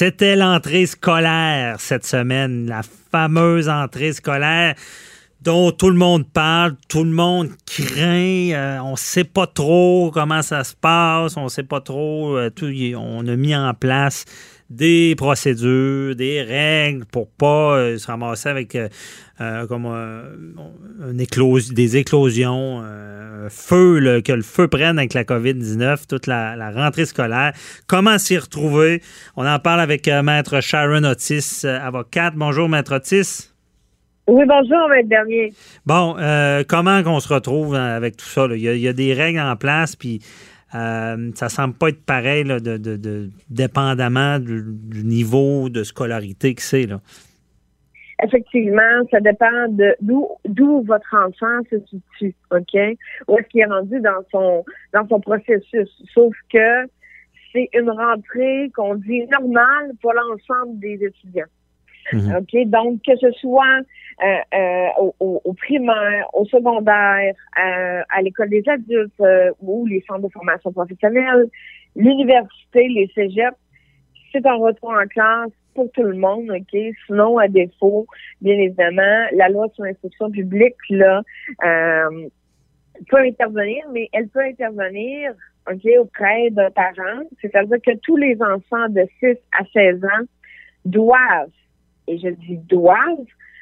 C'était l'entrée scolaire cette semaine, la fameuse entrée scolaire dont tout le monde parle, tout le monde craint, euh, on sait pas trop comment ça se passe, on sait pas trop, euh, tout, on a mis en place des procédures, des règles pour pas euh, se ramasser avec euh, euh, comme une des éclosions, feu, là, que le feu prenne avec la COVID-19, toute la, la rentrée scolaire. Comment s'y retrouver? On en parle avec Maître Sharon Otis, avocate. Bonjour, Maître Otis. Oui, bonjour, Maître Bernier. Bon, comment qu'on se retrouve hein, avec tout ça? là? Il, y a, il y a des règles en place, puis euh, ça semble pas être pareil, de, dépendamment du, niveau de scolarité que c'est. Effectivement, ça dépend de d'où d'où votre enfant se situe, OK? Où est-ce qu'il est rendu dans son dans son processus? Sauf que c'est une rentrée qu'on dit normale pour l'ensemble des étudiants. Mhm. OK? Donc, que ce soit euh, euh, au, au- au primaire, au secondaire, euh, à l'école des adultes euh, ou les centres de formation professionnelle, l'université, les cégeps, c'est un retour en classe pour tout le monde, OK? Sinon, à défaut, bien évidemment, la loi sur l'instruction publique, là, euh, peut intervenir, mais elle peut intervenir, OK, auprès d'un parent. C'est-à-dire que tous les enfants de 6 à 16 ans doivent, et je dis doivent,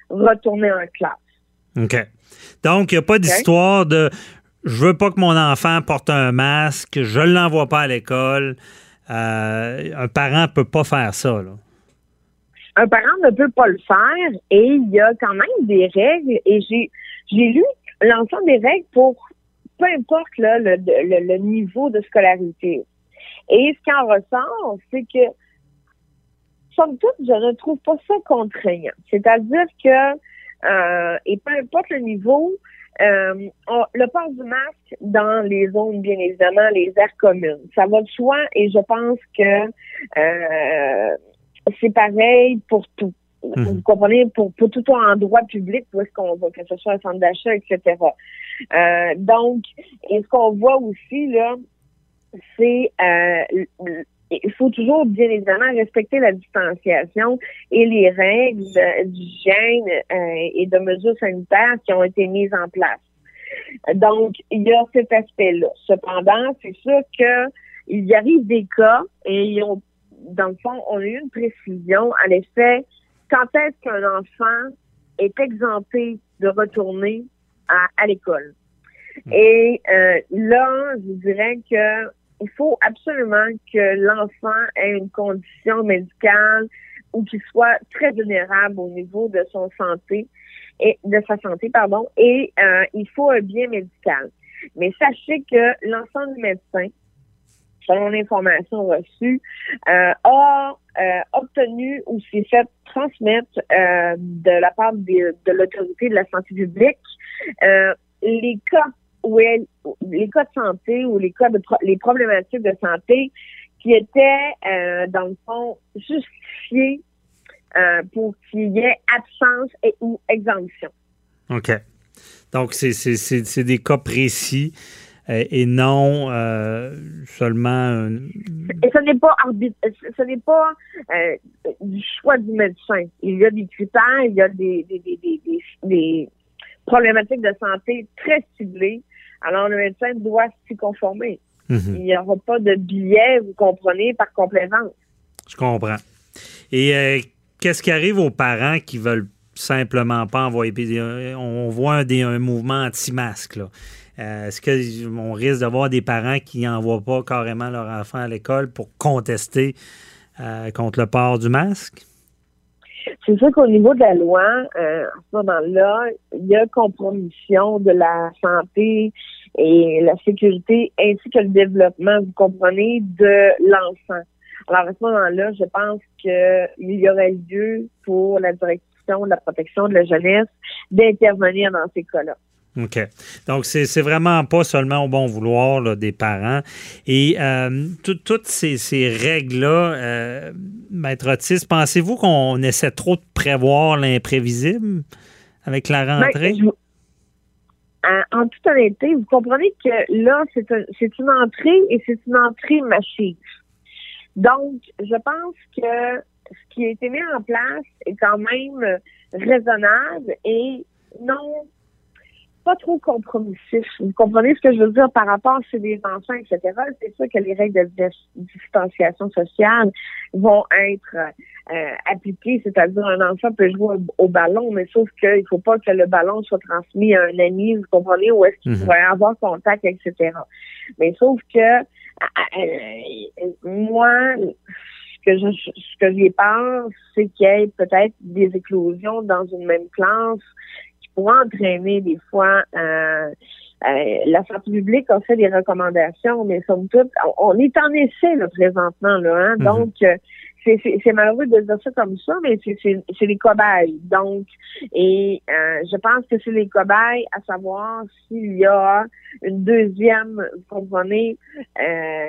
retourner en classe. OK. Donc, il n'y a pas d'histoire de je veux pas que mon enfant porte un masque, je ne l'envoie pas à l'école. Euh, un parent ne peut pas faire ça. Là. un parent ne peut pas le faire et il y a quand même des règles et j'ai j'ai lu l'ensemble des règles pour peu importe là, le, le, le niveau de scolarité. Et ce qui en ressort, c'est que somme toute, je ne trouve pas ça contraignant. C'est-à-dire que euh, et peu importe le niveau, euh, on- le port du masque dans les zones, bien évidemment, les aires communes, ça va de soi et je pense que euh, c'est pareil pour tout. Mhm. Vous comprenez, pour, pour tout endroit public, où est-ce qu'on va, que ce soit un centre d'achat, etc. Euh, donc, et ce qu'on voit aussi, là, c'est euh, il faut toujours, bien évidemment, respecter la distanciation et les règles d'hygiène euh, et de mesures sanitaires qui ont été mises en place. Donc, il y a cet aspect-là. Cependant, c'est sûr que il y arrive des cas et ont, dans le fond, on a eu une précision. En effet, quand est-ce qu'un enfant est exempté de retourner à, à l'école? Et euh, là, je dirais que il faut absolument que l'enfant ait une condition médicale ou qu'il soit très vulnérable au niveau de son santé et de sa santé, pardon, et euh, il faut un bien médical. Mais sachez que l'ensemble des médecins, selon l'information reçue, euh, a euh, obtenu ou s'est fait transmettre de la part de l'autorité de la santé publique les cas où elle, les cas de santé ou les cas de pro- les problématiques de santé qui étaient euh, dans le fond justifiés euh, pour qu'il y ait absence et ou exemption. OK. Donc, c'est- des cas précis euh, et non euh, seulement. Et ce n'est pas ce n'est pas euh, du choix du médecin. Il y a des critères, il y a des, des, des, des, des- des problématiques de santé très ciblées. Alors, le médecin doit s'y conformer. Mhm. Il n'y aura pas de billet, vous comprenez, par complaisance. Je comprends. Et euh, qu'est-ce qui arrive aux parents qui veulent simplement pas envoyer? euh, On voit un, des- un mouvement anti-masque. Euh, Est-ce qu'on risque d'avoir des parents qui n'envoient pas carrément leur enfant à l'école pour contester euh, contre le port du masque? C'est sûr qu'au niveau de la loi, euh, à ce moment-là, il y a compromission de la santé et la sécurité ainsi que le développement, vous comprenez, de l'enfant. Alors, à ce moment-là, je pense qu'il y aurait lieu pour la direction de la protection de la jeunesse d'intervenir dans ces cas-là. OK. Donc, c'est vraiment pas seulement au bon vouloir des parents. Et euh, toutes ces, règles-là, euh, Maître Otis, pensez-vous qu'on essaie trop de prévoir l'imprévisible avec la ben, en, toute honnêteté, vous comprenez que là, c'est une entrée et c'est une entrée massive. Donc, je pense que ce qui a été mis en place est quand même raisonnable et non pas trop compromissif. Vous comprenez ce que je veux dire par rapport à des enfants, etc. C'est sûr que les règles de distanciation sociale vont être euh, c'est-à-dire un enfant peut jouer au, ballon, mais sauf qu'il ne faut pas que le ballon soit transmis à un ami, vous comprenez, où est-ce qu'il mhm. pourrait avoir contact, etc. Mais sauf que euh, moi, ce que je ce que j'y pense, c'est qu'il y ait peut-être des éclosions dans une même classe pour entraîner des fois euh, euh, la santé publique a fait des recommandations, mais somme toute, on est en essai là, présentement, là, hein? Mhm. donc euh, c'est malheureux de dire ça comme ça, mais c'est les cobayes. Donc, et je pense que c'est les cobayes à savoir s'il y a une deuxième, vous comprenez,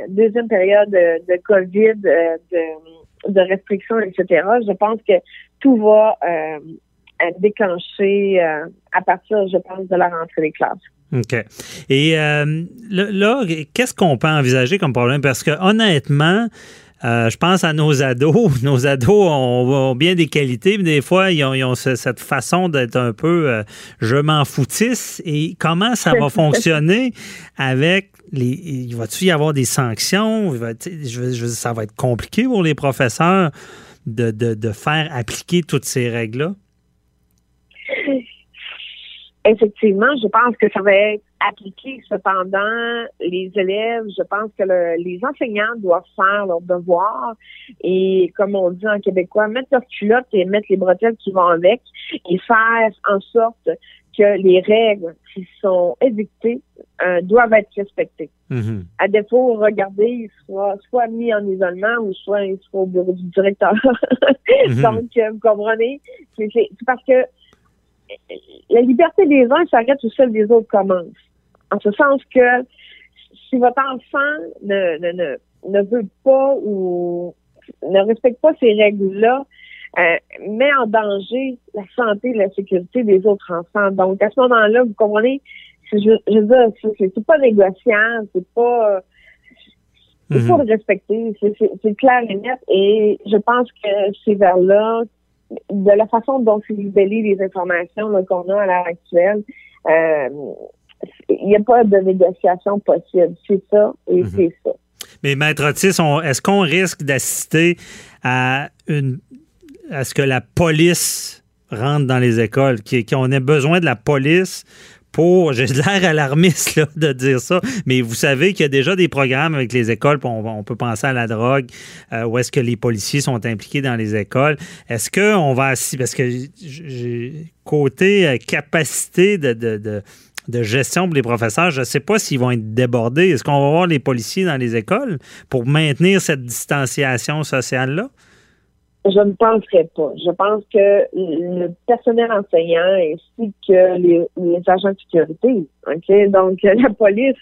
deuxième période de, de COVID, de, de restrictions, etc. Je pense que tout va à déclencher euh, à partir, je pense, de la rentrée des classes. OK. Et euh, là, qu'est-ce qu'on peut envisager comme problème? Parce que honnêtement, euh, je pense à nos ados. Nos ados ont, bien des qualités, mais des fois, ils ont, cette façon d'être un peu je m'en foutisse. Et comment ça va fonctionner avec les. Il va-tu y avoir des sanctions? je, ça va être compliqué pour les professeurs de, de faire appliquer toutes ces règles-là? Effectivement, je pense que ça va être appliqué. Cependant, les élèves, je pense que les enseignants doivent faire leur devoir et, comme on dit en québécois, mettre leur culotte et mettre les bretelles qui vont avec et faire en sorte que les règles qui sont édictées euh, doivent être respectées. Mm-hmm. À défaut, regardez, il soit soit mis en isolement ou soit il soit au bureau du directeur. Mm-hmm. Donc, euh, vous comprenez? C'est parce que la liberté des uns s'arrête où celle des autres commence. En ce sens que si votre enfant ne, ne, ne, veut pas ou ne respecte pas ces règles-là, euh, met en danger la santé et la sécurité des autres enfants. Donc, à ce moment-là, vous comprenez, je, je veux dire, c'est pas négociable, c'est pas il faut le respecter, c'est clair et net. Et je pense que c'est vers là de la façon dont c'est libellé les informations qu'on a à l'heure actuelle, euh, il n'y a pas de négociation possible. C'est ça et mhm. c'est ça. Mais Maître Otis, est-ce qu'on risque d'assister à une à ce que la police rentre dans les écoles, qu'on ait besoin de la police pour, j'ai l'air alarmiste là, de dire ça, mais vous savez qu'il y a déjà des programmes avec les écoles, on, peut penser à la drogue, euh, où est-ce que les policiers sont impliqués dans les écoles. Est-ce qu'on va, parce que côté euh, capacité de, de, de gestion pour les professeurs, je ne sais pas s'ils vont être débordés. Est-ce qu'on va voir les policiers dans les écoles pour maintenir cette distanciation sociale-là? Je ne penserais pas. Je pense que le personnel enseignant ainsi que les, agents de sécurité, ok, donc la police,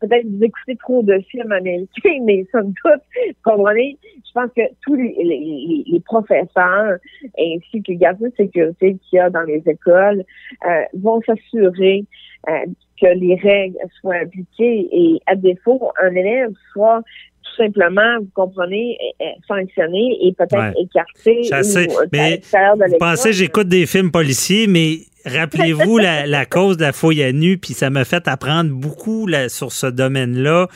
peut-être vous écoutez trop de films américains, mais somme toute, comprenez, je pense que tous les, les, professeurs ainsi que les gardiens de sécurité qu'il y a dans les écoles euh, vont s'assurer euh, que les règles soient appliquées et à défaut, un élève soit tout simplement, vous comprenez, sanctionné et peut-être écarté. Ou, mais vous pensez, j'écoute des films policiers, mais rappelez-vous la, cause de la fouille à nu, puis ça m'a fait apprendre beaucoup sur ce domaine-là.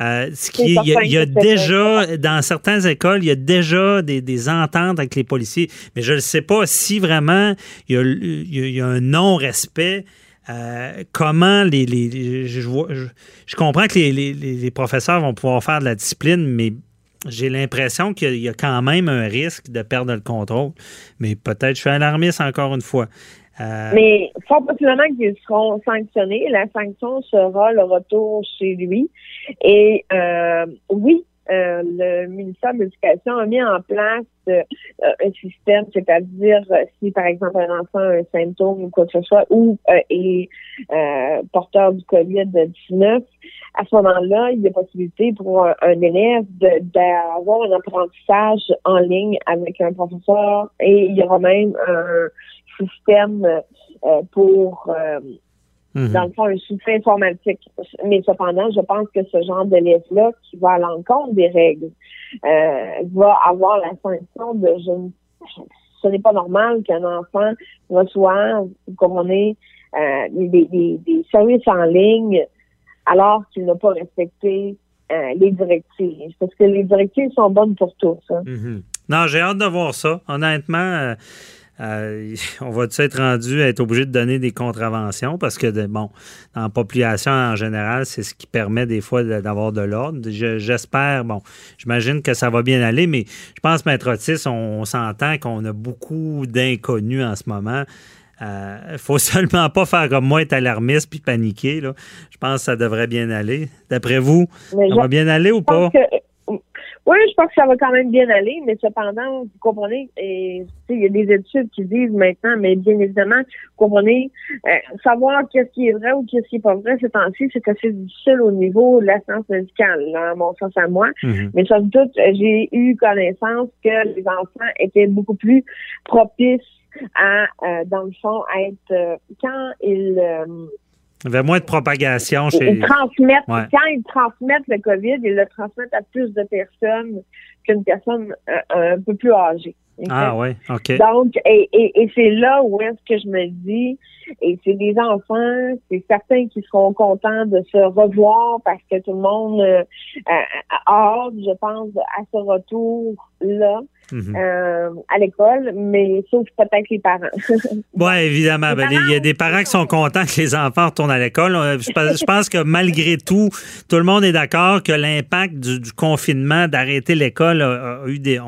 Euh, ce qui il y a, déjà, dans certaines écoles, il y a déjà des, ententes avec les policiers, mais je ne sais pas si vraiment il y a, il y a un non-respect euh, comment les. je, comprends que les, les, professeurs vont pouvoir faire de la discipline, mais j'ai l'impression qu'il y, a quand même un risque de perdre le contrôle. Mais peut-être je suis alarmiste encore une fois. Euh, mais fort possiblement qu'ils seront sanctionnés. La sanction sera le retour chez lui. Et euh, oui, euh, le ministère de l'Éducation a mis en place euh, un système, c'est-à-dire euh, si par exemple un enfant a un symptôme ou quoi que ce soit ou est porteur du COVID-19, à ce moment-là, il y a possibilité pour un, élève d'avoir un apprentissage en ligne avec un professeur et il y aura même un système pour Mhm. dans le fond, un soutien informatique. Mais cependant, je pense que ce genre d'élève-là, qui va à l'encontre des règles, euh, va avoir la sensation de je ce n'est pas normal qu'un enfant reçoive, comme on est, euh, des, des, services en ligne alors qu'il n'a pas respecté euh, les directives. Parce que les directives sont bonnes pour tous. Hein. Mhm. Non, j'ai hâte de voir ça. Honnêtement, euh, on va être rendu à être obligé de donner des contraventions parce que, bon, dans la population en général, c'est ce qui permet des fois d'avoir de l'ordre. J'espère, bon, j'imagine que ça va bien aller, mais je pense, Maître Otis, on, s'entend qu'on a beaucoup d'inconnus en ce moment. Il euh, ne faut seulement pas faire comme moi, être alarmiste puis paniquer. Là. Je pense que ça devrait bien aller. D'après vous, ça va bien aller ou pas? Oui, je pense que ça va quand même bien aller, mais cependant, vous comprenez, et il y a des études qui disent maintenant, mais bien évidemment, vous comprenez, euh, savoir qu'est-ce qui est vrai ou qu'est-ce qui est pas vrai ces temps-ci, c'est assez difficile au niveau de la science médicale, à mon sens à moi. Mm-hmm. Mais sans doute, j'ai eu connaissance que les enfants étaient beaucoup plus propices à, euh, dans le fond, à être euh, quand ils il y avait moins de propagation chez. Ils transmettent, Quand ils transmettent le COVID, ils le transmettent à plus de personnes qu'une personne euh, un peu plus âgée. Ah oui, OK. Donc, et, et, c'est là où est-ce que je me dis, et c'est des enfants, c'est certains qui seront contents de se revoir parce que tout le monde euh, a hâte, je pense, à ce retour-là. Mhm. Euh, à l'école, mais sauf peut-être les parents. oui, évidemment. Ben, il y a des parents qui sont contents que les enfants retournent à l'école. Euh, je pense que malgré tout, tout le monde est d'accord que l'impact du, confinement, d'arrêter l'école, a, eu des,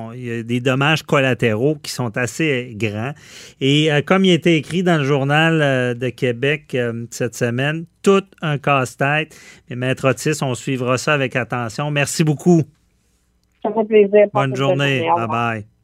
des dommages collatéraux qui sont assez grands. Et euh, comme il a été écrit dans le journal de Québec cette semaine, tout un casse-tête. Mais Maître Otis, on suivra ça avec attention. Merci beaucoup. Ça fait plaisir. Bonne journée. Bye bye.